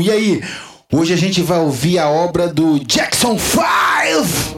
E aí, hoje a gente vai ouvir a obra do Jackson 5.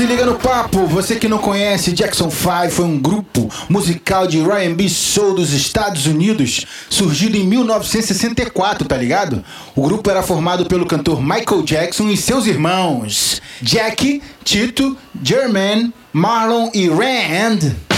Se liga no papo. Você que não conhece, Jackson 5 foi um grupo musical de R&B soul dos Estados Unidos, surgido em 1964, tá ligado? O grupo era formado pelo cantor Michael Jackson e seus irmãos Jack, Tito, Jermaine, Marlon e Rand.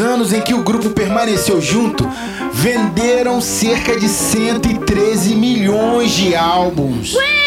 Anos em que o grupo permaneceu junto, venderam cerca de 113 milhões de álbuns. Jackson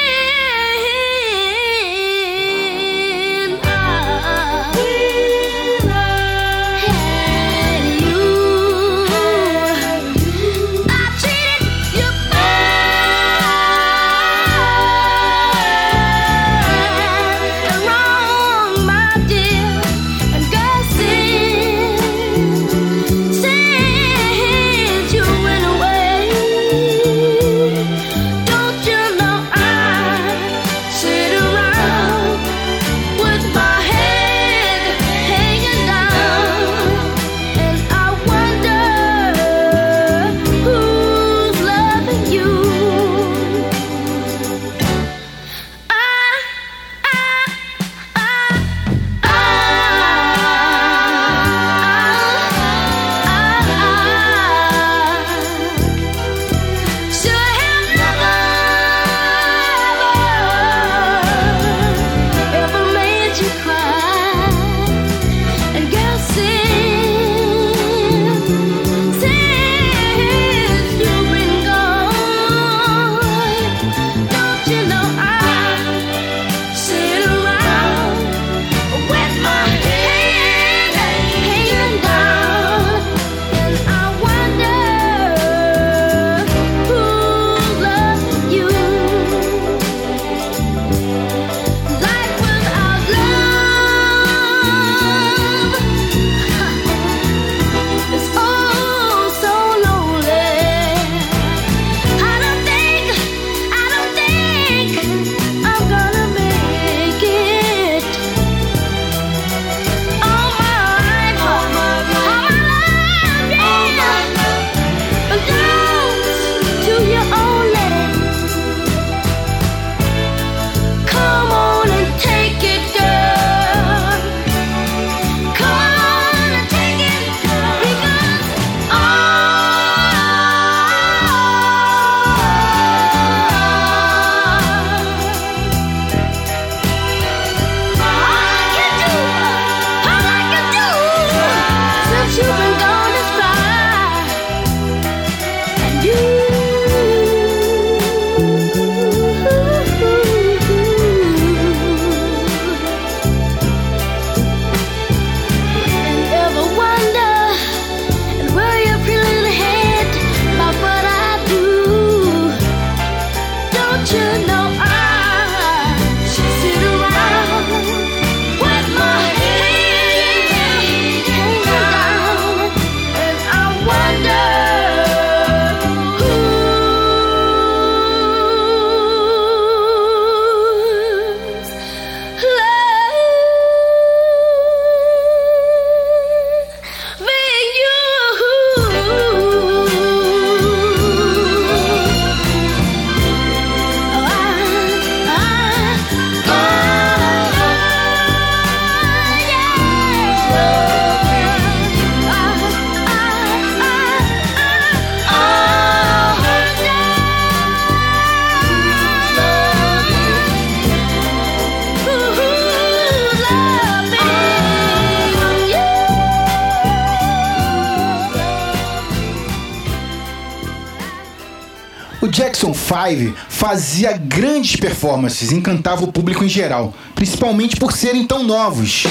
fazia grandes performances, encantava o público em geral, principalmente por serem tão novos.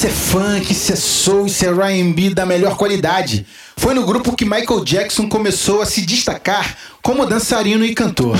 Isso é funk, isso é soul, isso é R&B da melhor qualidade. Foi no grupo que Michael Jackson começou a se destacar como dançarino e cantor.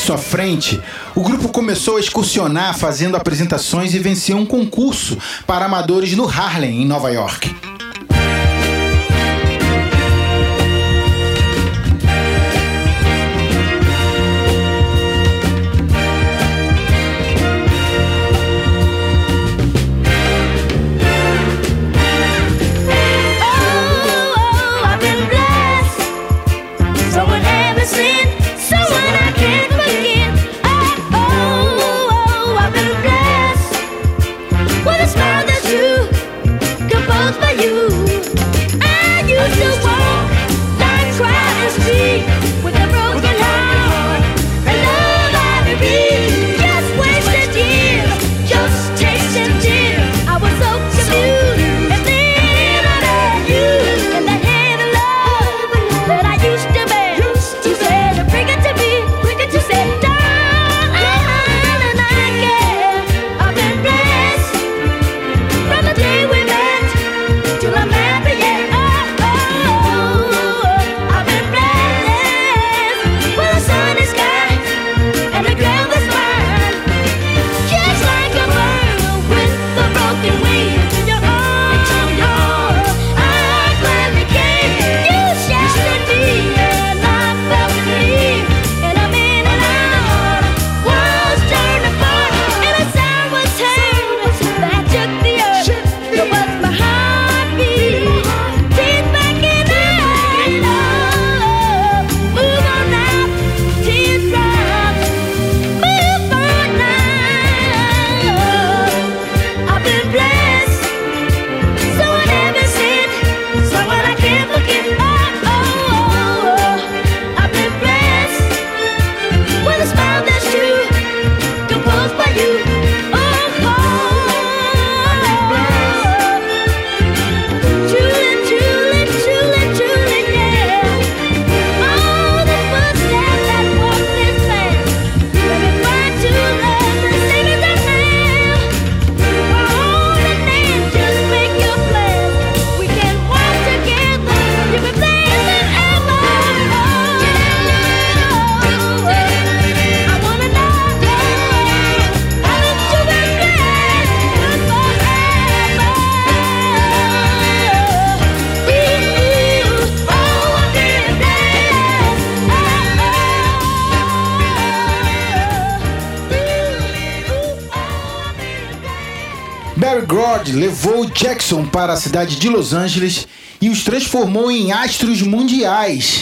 Jackson à frente, o grupo começou a excursionar fazendo apresentações e venceu um concurso para amadores no Harlem, em Nova York. Jackson para a cidade de Los Angeles e os transformou em astros mundiais.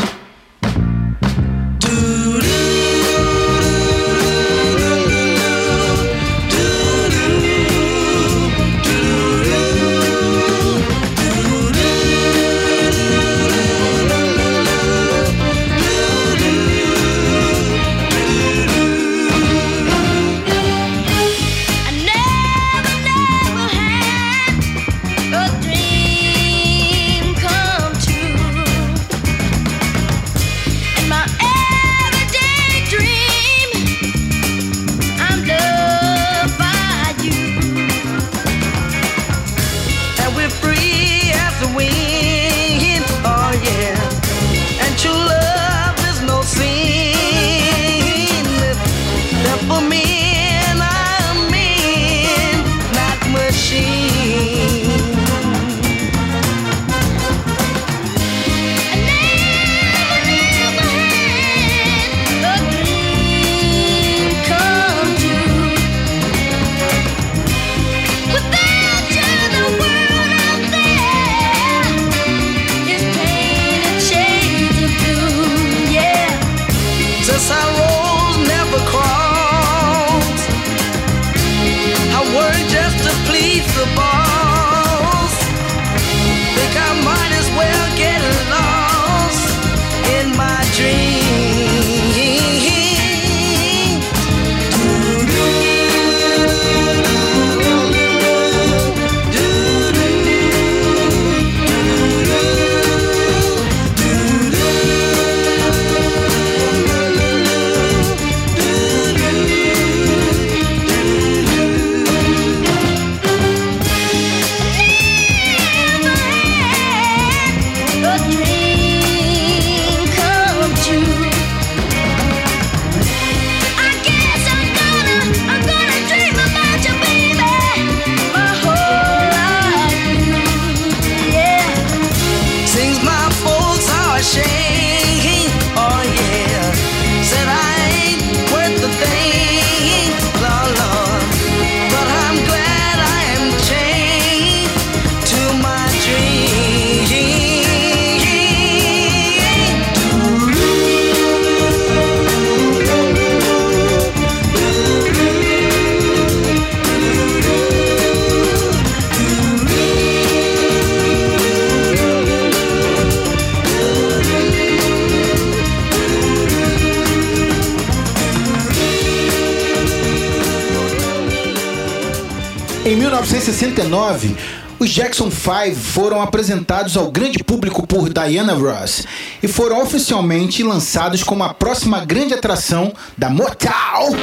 1969, os Jackson 5 foram apresentados ao grande público por Diana Ross e foram oficialmente lançados como a próxima grande atração da Motown.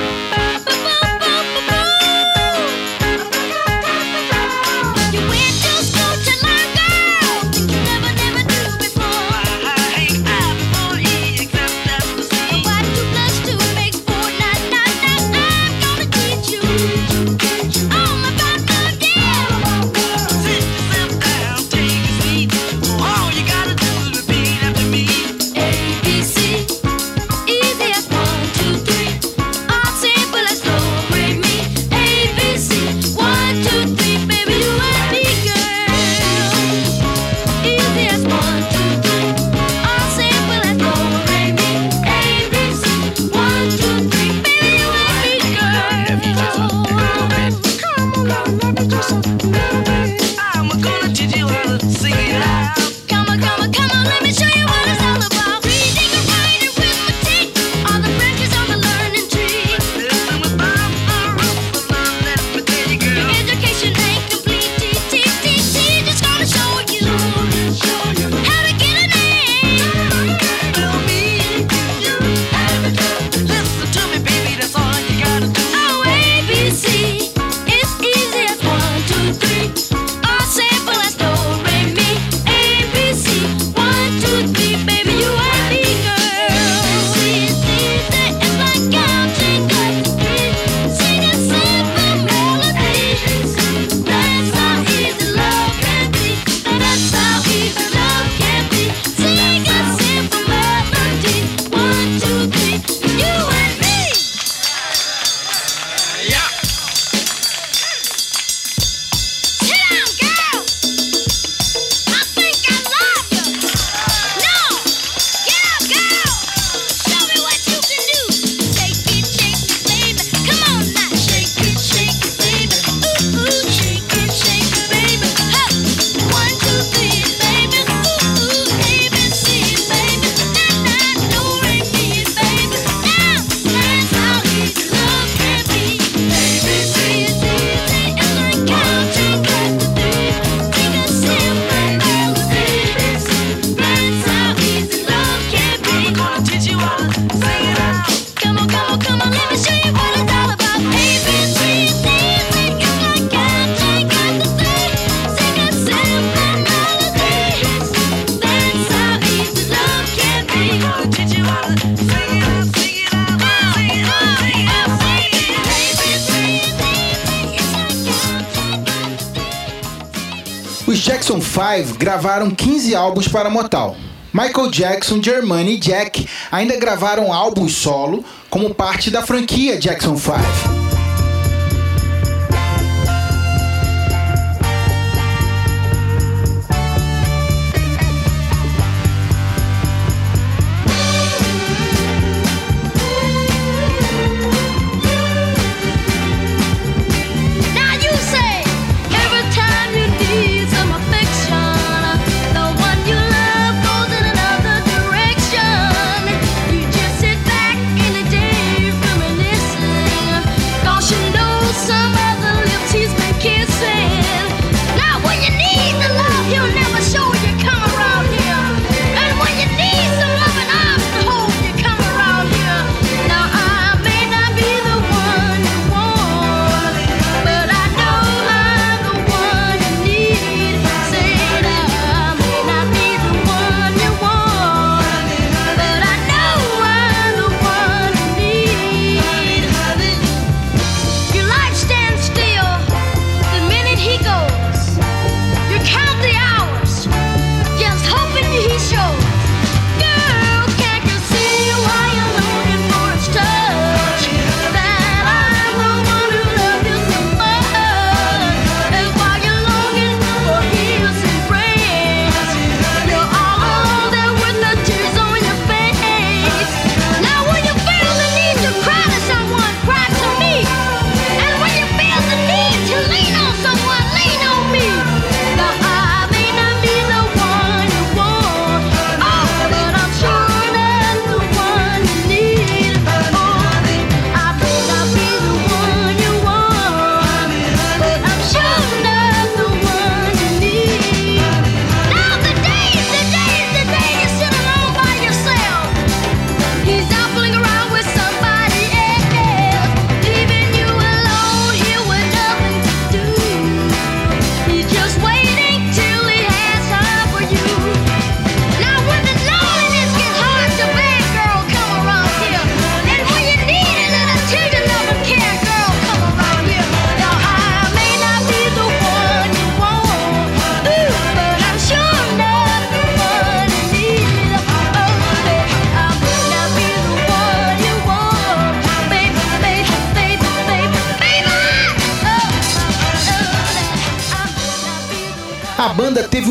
5 gravaram 15 álbuns para Motown. Michael Jackson, Germany e Jack ainda gravaram álbuns solo como parte da franquia Jackson 5.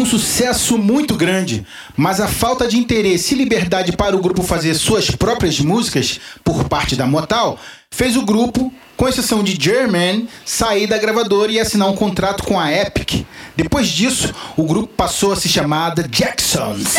Um sucesso muito grande, mas a falta de interesse e liberdade para o grupo fazer suas próprias músicas por parte da Motal fez o grupo, com exceção de German, sair da gravadora e assinar um contrato com a Epic. Depois disso, o grupo passou a se chamar The Jacksons.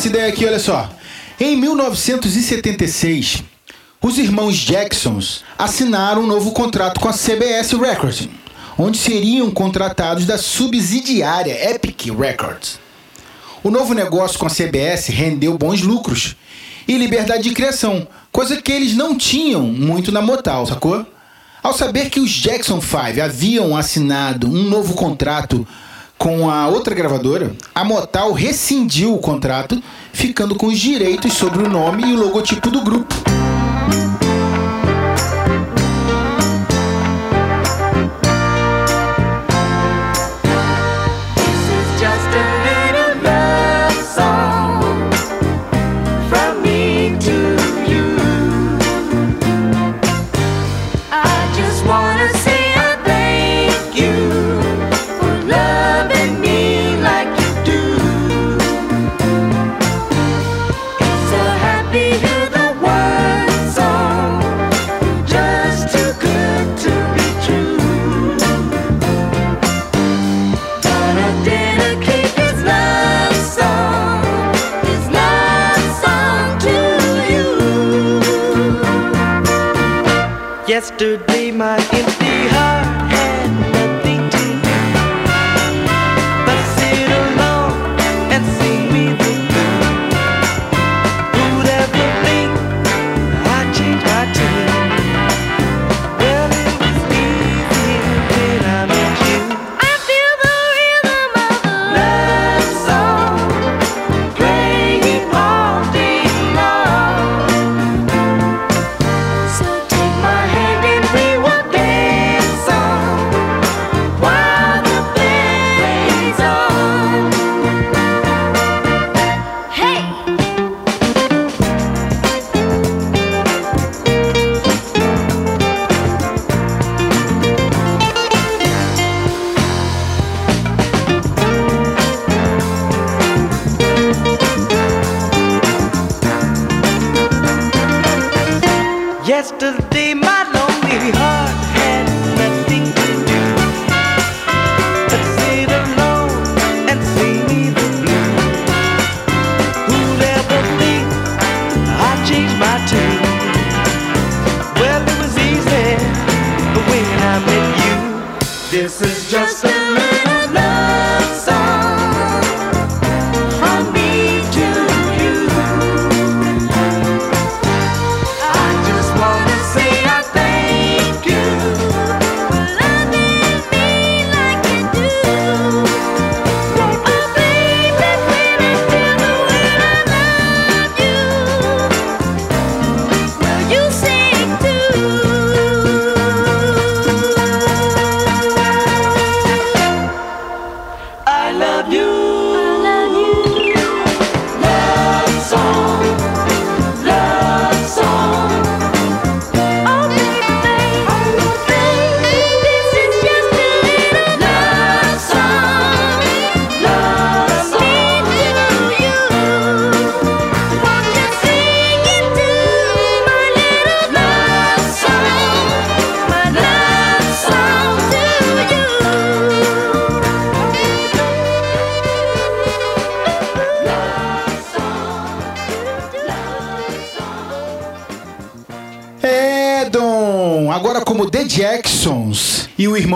Essa ideia aqui, olha só. Em 1976, os irmãos Jacksons assinaram um novo contrato com a CBS Records, onde seriam contratados da subsidiária Epic Records. O novo negócio com a CBS rendeu bons lucros e liberdade de criação, coisa que eles não tinham muito na Motal, sacou? Ao saber que os Jackson 5 haviam assinado um novo contrato com a outra gravadora, a Motal rescindiu o contrato, ficando com os direitos sobre o nome e o logotipo do grupo. to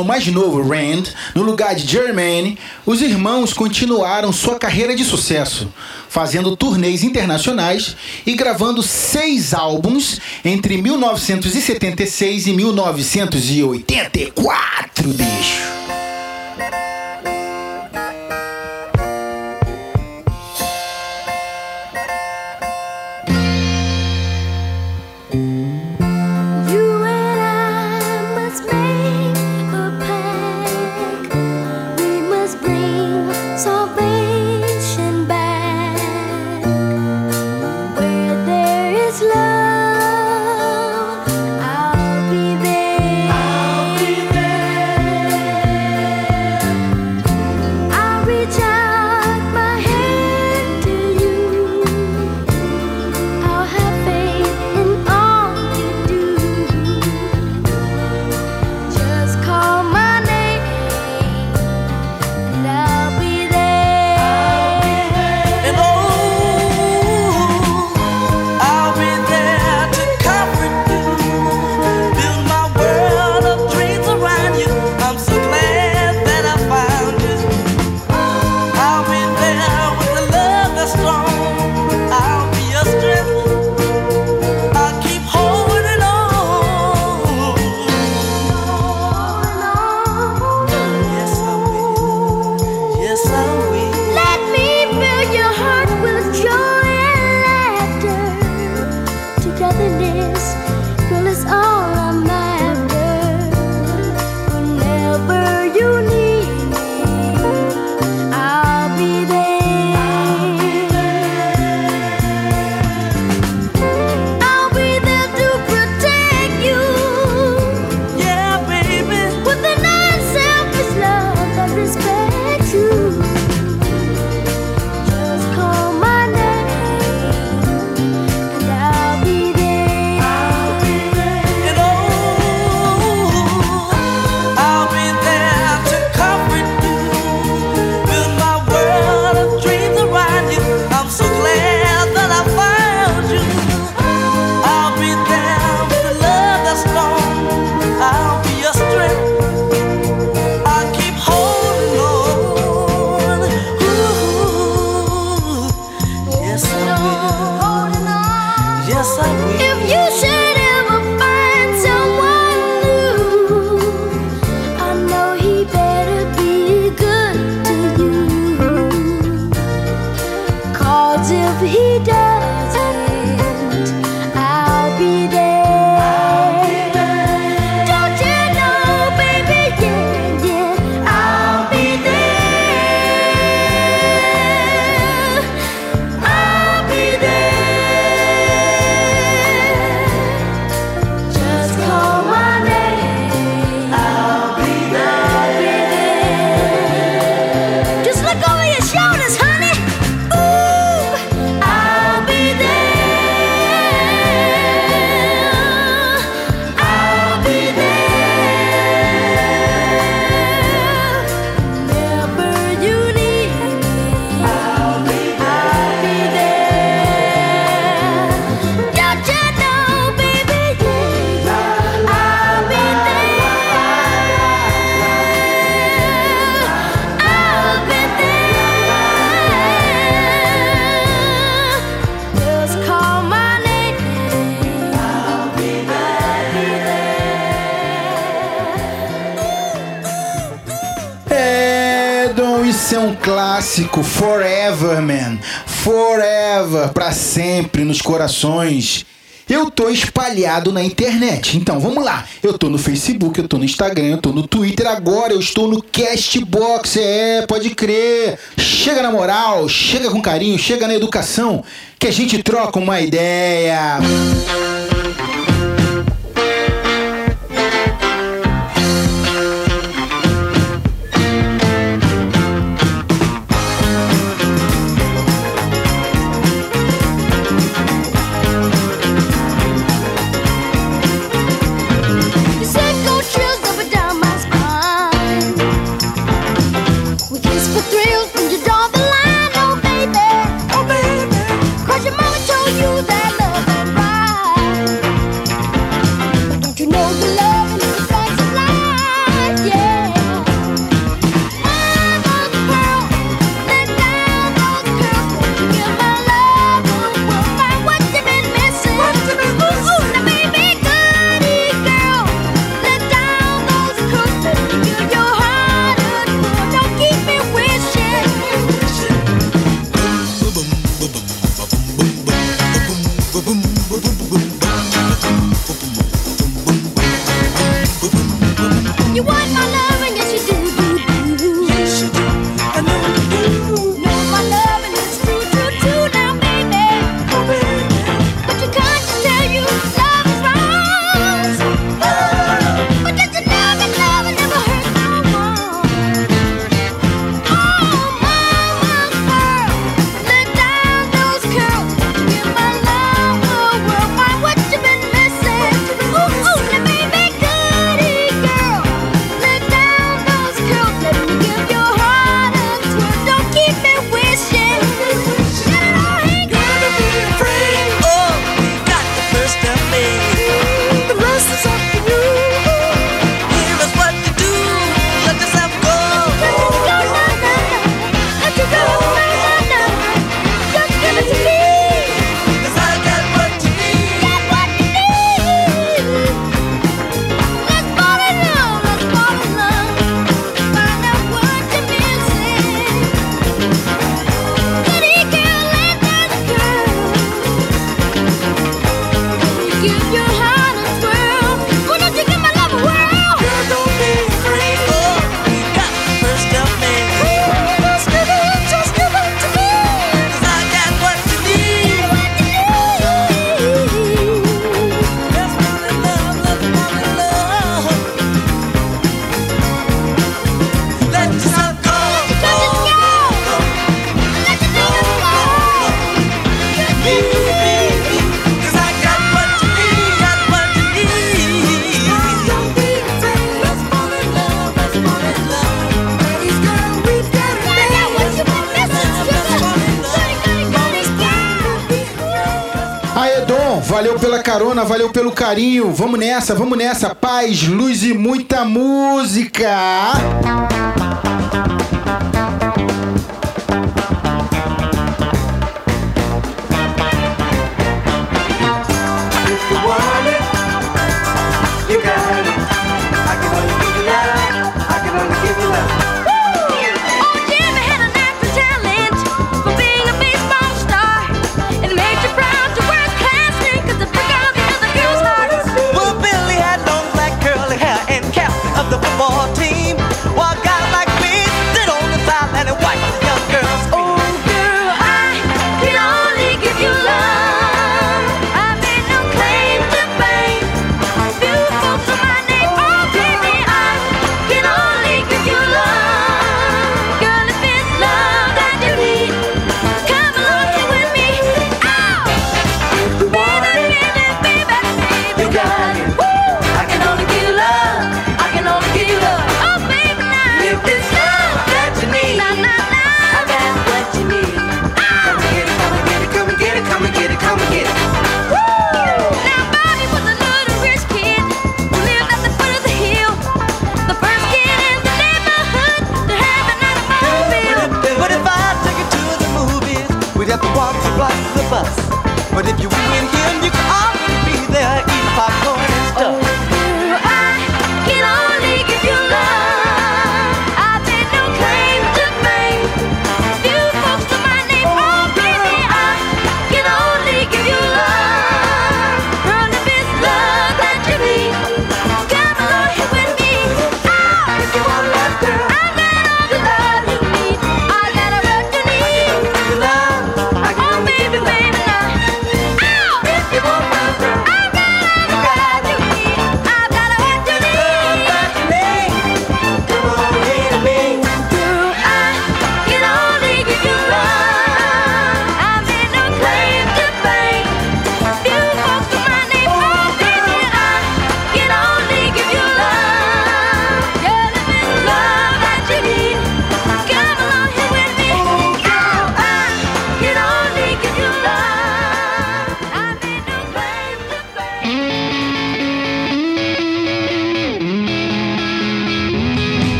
irmão mais novo, Rand, no lugar de Jermaine, os irmãos continuaram sua carreira de sucesso, fazendo turnês internacionais e gravando seis álbuns entre 1976 e 1984, bicho. forever, man. Forever, para sempre nos corações. Eu tô espalhado na internet. Então, vamos lá. Eu tô no Facebook, eu tô no Instagram, eu tô no Twitter agora, eu estou no Castbox. É, pode crer. Chega na moral, chega com carinho, chega na educação, que a gente troca uma ideia. Música valeu pelo carinho. Vamos nessa, vamos nessa. Paz, luz e muita música.